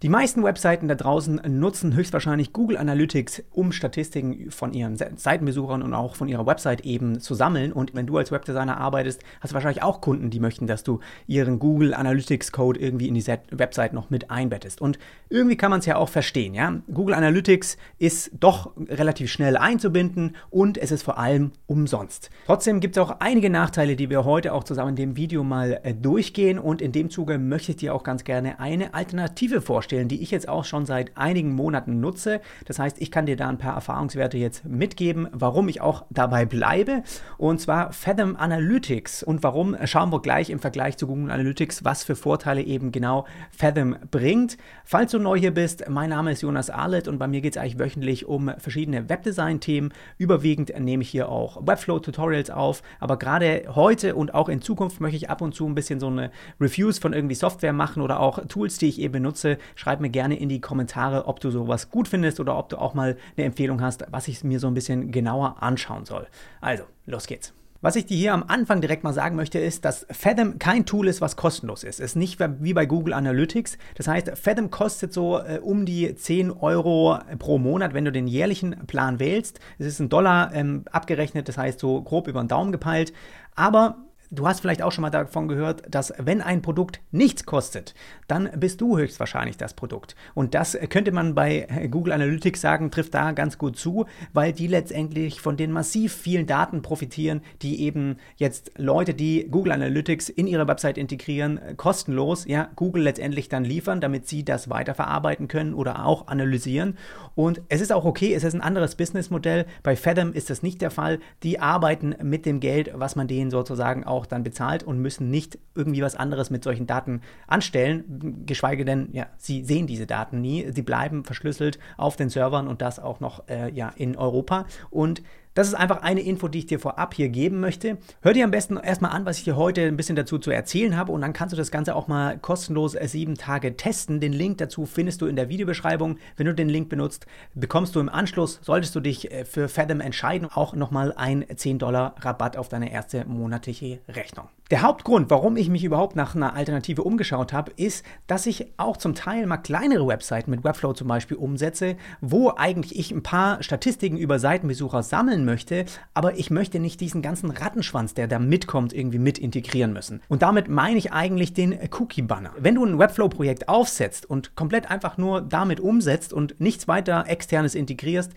Die meisten Webseiten da draußen nutzen höchstwahrscheinlich Google Analytics, um Statistiken von ihren Seitenbesuchern und auch von ihrer Website eben zu sammeln. Und wenn du als Webdesigner arbeitest, hast du wahrscheinlich auch Kunden, die möchten, dass du ihren Google Analytics Code irgendwie in die Website noch mit einbettest. Und irgendwie kann man es ja auch verstehen, ja. Google Analytics ist doch relativ schnell einzubinden und es ist vor allem umsonst. Trotzdem gibt es auch einige Nachteile, die wir heute auch zusammen in dem Video mal äh, durchgehen. Und in dem Zuge möchte ich dir auch ganz gerne eine Alternative vorstellen vorstellen, die ich jetzt auch schon seit einigen Monaten nutze. Das heißt, ich kann dir da ein paar Erfahrungswerte jetzt mitgeben, warum ich auch dabei bleibe. Und zwar Fathom Analytics. Und warum schauen wir gleich im Vergleich zu Google Analytics, was für Vorteile eben genau Fathom bringt. Falls du neu hier bist, mein Name ist Jonas Arlett und bei mir geht es eigentlich wöchentlich um verschiedene Webdesign-Themen. Überwiegend nehme ich hier auch Webflow-Tutorials auf, aber gerade heute und auch in Zukunft möchte ich ab und zu ein bisschen so eine Reviews von irgendwie Software machen oder auch Tools, die ich eben benutze, Schreib mir gerne in die Kommentare, ob du sowas gut findest oder ob du auch mal eine Empfehlung hast, was ich mir so ein bisschen genauer anschauen soll. Also, los geht's. Was ich dir hier am Anfang direkt mal sagen möchte, ist, dass Fathom kein Tool ist, was kostenlos ist. Es ist nicht wie bei Google Analytics. Das heißt, Fathom kostet so äh, um die 10 Euro pro Monat, wenn du den jährlichen Plan wählst. Es ist ein Dollar ähm, abgerechnet, das heißt so grob über den Daumen gepeilt. Aber Du hast vielleicht auch schon mal davon gehört, dass wenn ein Produkt nichts kostet, dann bist du höchstwahrscheinlich das Produkt. Und das könnte man bei Google Analytics sagen, trifft da ganz gut zu, weil die letztendlich von den massiv vielen Daten profitieren, die eben jetzt Leute, die Google Analytics in ihre Website integrieren, kostenlos, ja, Google letztendlich dann liefern, damit sie das weiterverarbeiten können oder auch analysieren. Und es ist auch okay, es ist ein anderes Businessmodell. Bei Fathom ist das nicht der Fall. Die arbeiten mit dem Geld, was man denen sozusagen auch auch dann bezahlt und müssen nicht irgendwie was anderes mit solchen Daten anstellen, geschweige denn, ja, sie sehen diese Daten nie, sie bleiben verschlüsselt auf den Servern und das auch noch äh, ja, in Europa. Und das ist einfach eine Info, die ich dir vorab hier geben möchte. Hör dir am besten erstmal an, was ich dir heute ein bisschen dazu zu erzählen habe und dann kannst du das Ganze auch mal kostenlos äh, sieben Tage testen. Den Link dazu findest du in der Videobeschreibung. Wenn du den Link benutzt, bekommst du im Anschluss, solltest du dich äh, für Fathom entscheiden, auch nochmal ein 10 Dollar Rabatt auf deine erste monatliche Rechnung. Der Hauptgrund, warum ich mich überhaupt nach einer Alternative umgeschaut habe, ist, dass ich auch zum Teil mal kleinere Webseiten mit Webflow zum Beispiel umsetze, wo eigentlich ich ein paar Statistiken über Seitenbesucher sammeln möchte, aber ich möchte nicht diesen ganzen Rattenschwanz, der da mitkommt, irgendwie mit integrieren müssen. Und damit meine ich eigentlich den Cookie-Banner. Wenn du ein Webflow-Projekt aufsetzt und komplett einfach nur damit umsetzt und nichts weiter externes integrierst,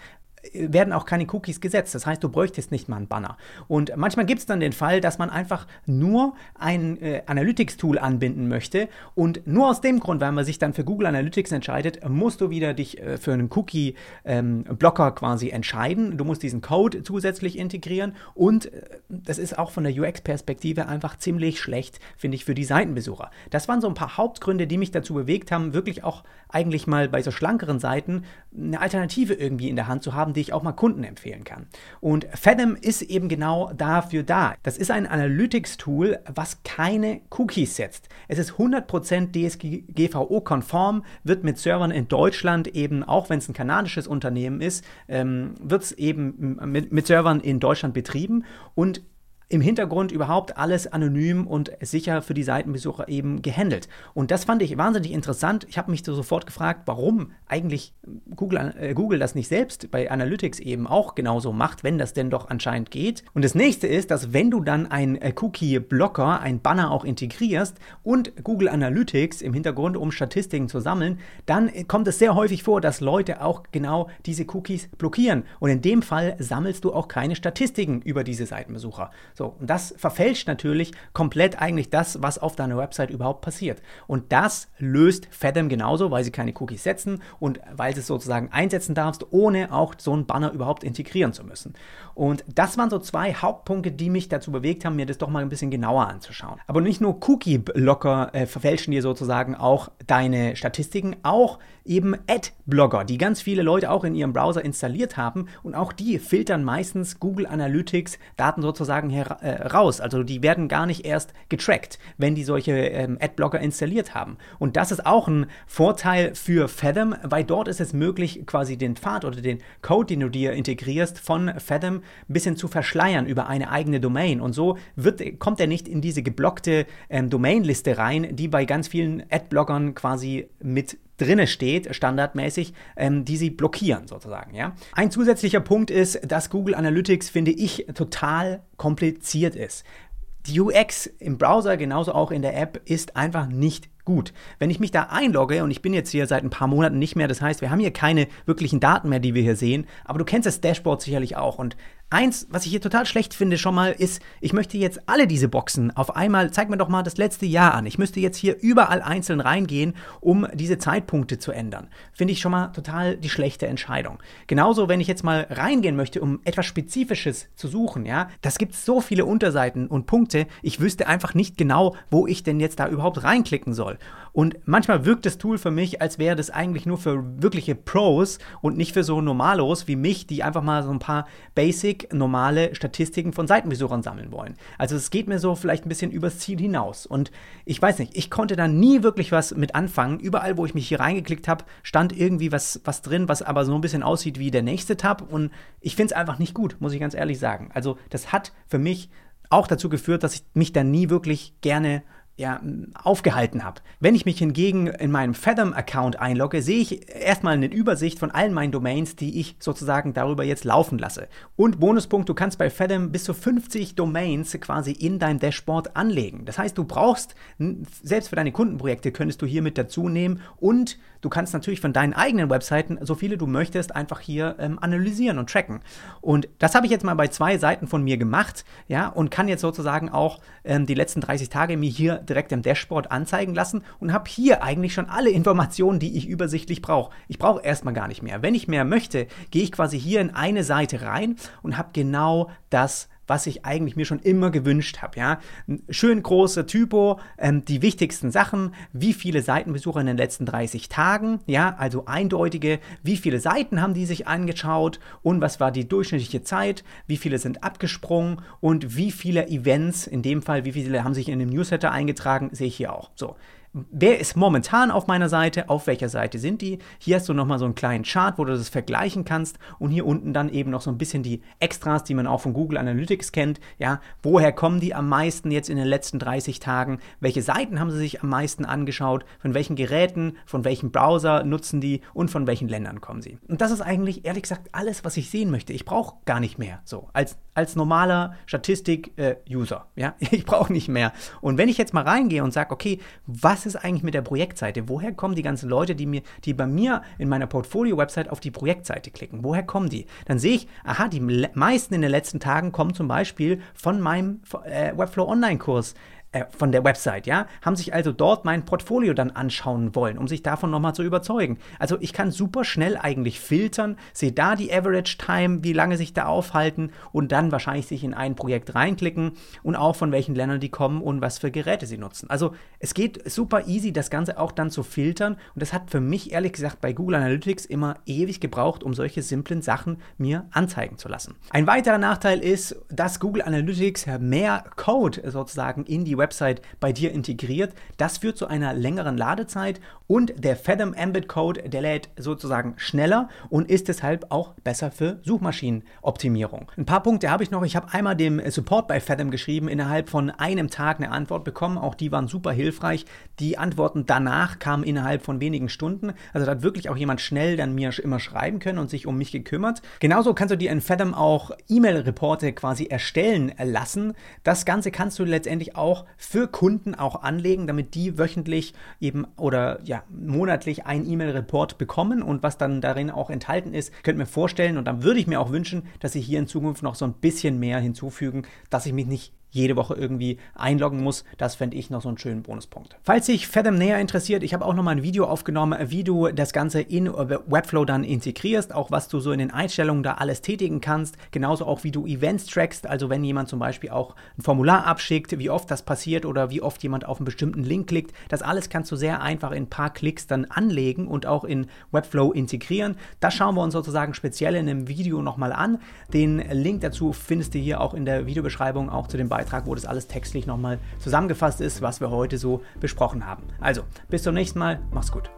werden auch keine Cookies gesetzt. Das heißt, du bräuchtest nicht mal einen Banner. Und manchmal gibt es dann den Fall, dass man einfach nur ein äh, Analytics-Tool anbinden möchte und nur aus dem Grund, weil man sich dann für Google Analytics entscheidet, musst du wieder dich äh, für einen Cookie-Blocker ähm, quasi entscheiden. Du musst diesen Code zusätzlich integrieren und äh, das ist auch von der UX-Perspektive einfach ziemlich schlecht, finde ich, für die Seitenbesucher. Das waren so ein paar Hauptgründe, die mich dazu bewegt haben, wirklich auch eigentlich mal bei so schlankeren Seiten eine Alternative irgendwie in der Hand zu haben, haben, die ich auch mal Kunden empfehlen kann. Und Fathom ist eben genau dafür da. Das ist ein Analytics-Tool, was keine Cookies setzt. Es ist 100% DSGVO-konform, wird mit Servern in Deutschland eben, auch wenn es ein kanadisches Unternehmen ist, ähm, wird es eben mit, mit Servern in Deutschland betrieben und im Hintergrund überhaupt alles anonym und sicher für die Seitenbesucher eben gehandelt. Und das fand ich wahnsinnig interessant. Ich habe mich so sofort gefragt, warum eigentlich Google, äh, Google das nicht selbst bei Analytics eben auch genauso macht, wenn das denn doch anscheinend geht. Und das nächste ist, dass wenn du dann ein äh, Cookie-Blocker, ein Banner auch integrierst und Google Analytics im Hintergrund, um Statistiken zu sammeln, dann kommt es sehr häufig vor, dass Leute auch genau diese Cookies blockieren. Und in dem Fall sammelst du auch keine Statistiken über diese Seitenbesucher. So, und das verfälscht natürlich komplett eigentlich das, was auf deiner Website überhaupt passiert. Und das löst Fathom genauso, weil sie keine Cookies setzen und weil du es sozusagen einsetzen darfst, ohne auch so einen Banner überhaupt integrieren zu müssen. Und das waren so zwei Hauptpunkte, die mich dazu bewegt haben, mir das doch mal ein bisschen genauer anzuschauen. Aber nicht nur Cookie-Blocker äh, verfälschen dir sozusagen auch deine Statistiken, auch eben Ad-Blogger, die ganz viele Leute auch in ihrem Browser installiert haben und auch die filtern meistens Google Analytics Daten sozusagen her äh, raus. Also die werden gar nicht erst getrackt, wenn die solche ähm, Adblocker installiert haben. Und das ist auch ein Vorteil für Fathom, weil dort ist es möglich, quasi den Pfad oder den Code, den du dir integrierst, von Fathom ein bisschen zu verschleiern über eine eigene Domain. Und so wird, kommt er nicht in diese geblockte ähm, Domainliste rein, die bei ganz vielen Adblockern quasi mit drinne steht, standardmäßig, ähm, die sie blockieren sozusagen. Ja? Ein zusätzlicher Punkt ist, dass Google Analytics, finde ich, total kompliziert ist. Die UX im Browser, genauso auch in der App, ist einfach nicht gut. Wenn ich mich da einlogge und ich bin jetzt hier seit ein paar Monaten nicht mehr, das heißt, wir haben hier keine wirklichen Daten mehr, die wir hier sehen, aber du kennst das Dashboard sicherlich auch und Eins, was ich hier total schlecht finde, schon mal ist, ich möchte jetzt alle diese Boxen auf einmal, zeig mir doch mal das letzte Jahr an. Ich müsste jetzt hier überall einzeln reingehen, um diese Zeitpunkte zu ändern. Finde ich schon mal total die schlechte Entscheidung. Genauso, wenn ich jetzt mal reingehen möchte, um etwas Spezifisches zu suchen, ja, das gibt so viele Unterseiten und Punkte, ich wüsste einfach nicht genau, wo ich denn jetzt da überhaupt reinklicken soll. Und manchmal wirkt das Tool für mich, als wäre das eigentlich nur für wirkliche Pros und nicht für so Normalos wie mich, die einfach mal so ein paar Basic, normale Statistiken von Seitenbesuchern sammeln wollen. Also es geht mir so vielleicht ein bisschen übers Ziel hinaus. Und ich weiß nicht, ich konnte da nie wirklich was mit anfangen. Überall, wo ich mich hier reingeklickt habe, stand irgendwie was, was drin, was aber so ein bisschen aussieht wie der nächste Tab. Und ich finde es einfach nicht gut, muss ich ganz ehrlich sagen. Also das hat für mich auch dazu geführt, dass ich mich da nie wirklich gerne ja, aufgehalten habe. Wenn ich mich hingegen in meinem Fathom-Account einlogge, sehe ich erstmal eine Übersicht von allen meinen Domains, die ich sozusagen darüber jetzt laufen lasse. Und Bonuspunkt, du kannst bei Fathom bis zu 50 Domains quasi in dein Dashboard anlegen. Das heißt, du brauchst, selbst für deine Kundenprojekte könntest du hier mit dazu nehmen und du kannst natürlich von deinen eigenen Webseiten, so viele du möchtest, einfach hier ähm, analysieren und tracken. Und das habe ich jetzt mal bei zwei Seiten von mir gemacht, ja, und kann jetzt sozusagen auch ähm, die letzten 30 Tage mir hier direkt im Dashboard anzeigen lassen und habe hier eigentlich schon alle Informationen, die ich übersichtlich brauche. Ich brauche erstmal gar nicht mehr. Wenn ich mehr möchte, gehe ich quasi hier in eine Seite rein und habe genau das was ich eigentlich mir schon immer gewünscht habe. Ja? Schön große Typo, ähm, die wichtigsten Sachen, wie viele Seitenbesucher in den letzten 30 Tagen, ja, also eindeutige, wie viele Seiten haben die sich angeschaut und was war die durchschnittliche Zeit, wie viele sind abgesprungen und wie viele Events, in dem Fall, wie viele haben sich in dem Newsletter eingetragen, sehe ich hier auch. So. Wer ist momentan auf meiner Seite? Auf welcher Seite sind die? Hier hast du nochmal so einen kleinen Chart, wo du das vergleichen kannst und hier unten dann eben noch so ein bisschen die Extras, die man auch von Google Analytics kennt. Ja, woher kommen die am meisten jetzt in den letzten 30 Tagen? Welche Seiten haben sie sich am meisten angeschaut? Von welchen Geräten, von welchem Browser nutzen die und von welchen Ländern kommen sie? Und das ist eigentlich ehrlich gesagt alles, was ich sehen möchte. Ich brauche gar nicht mehr so als als normaler Statistik-User. Äh, ja, ich brauche nicht mehr. Und wenn ich jetzt mal reingehe und sage, okay, was ist eigentlich mit der Projektseite? Woher kommen die ganzen Leute, die mir, die bei mir in meiner Portfolio-Website auf die Projektseite klicken? Woher kommen die? Dann sehe ich, aha, die meisten in den letzten Tagen kommen zum Beispiel von meinem äh, Webflow Online-Kurs äh, von der Website, ja, haben sich also dort mein Portfolio dann anschauen wollen, um sich davon nochmal zu überzeugen. Also ich kann super schnell eigentlich filtern, sehe da die Average Time, wie lange sich da aufhalten und dann wahrscheinlich sich in ein Projekt reinklicken und auch von welchen Ländern die kommen und was für Geräte sie nutzen. Also es geht super easy, das Ganze auch dann zu filtern und das hat für mich ehrlich gesagt bei Google Analytics immer ewig gebraucht, um solche simplen Sachen mir anzeigen zu lassen. Ein weiterer Nachteil ist, dass Google Analytics mehr Code sozusagen in die Website bei dir integriert. Das führt zu einer längeren Ladezeit und der Fathom Embed Code, der lädt sozusagen schneller und ist deshalb auch besser für Suchmaschinenoptimierung. Ein paar Punkte habe ich noch. Ich habe einmal dem Support bei Fathom geschrieben, innerhalb von einem Tag eine Antwort bekommen. Auch die waren super hilfreich. Die Antworten danach kamen innerhalb von wenigen Stunden. Also da hat wirklich auch jemand schnell dann mir immer schreiben können und sich um mich gekümmert. Genauso kannst du dir in Fathom auch E-Mail-Reporte quasi erstellen lassen. Das Ganze kannst du letztendlich auch für Kunden auch anlegen, damit die wöchentlich eben oder ja monatlich ein E-Mail-Report bekommen. Und was dann darin auch enthalten ist, könnt mir vorstellen. Und dann würde ich mir auch wünschen, dass sie hier in Zukunft noch so ein bisschen mehr hinzufügen, dass ich mich nicht jede Woche irgendwie einloggen muss. Das fände ich noch so einen schönen Bonuspunkt. Falls sich Fathom näher interessiert, ich habe auch noch mal ein Video aufgenommen, wie du das Ganze in Webflow dann integrierst, auch was du so in den Einstellungen da alles tätigen kannst, genauso auch wie du Events trackst, also wenn jemand zum Beispiel auch ein Formular abschickt, wie oft das passiert oder wie oft jemand auf einen bestimmten Link klickt, das alles kannst du sehr einfach in ein paar Klicks dann anlegen und auch in Webflow integrieren. Das schauen wir uns sozusagen speziell in einem Video nochmal an. Den Link dazu findest du hier auch in der Videobeschreibung, auch zu den beiden Beitrag, wo das alles textlich nochmal zusammengefasst ist, was wir heute so besprochen haben. Also, bis zum nächsten Mal, mach's gut.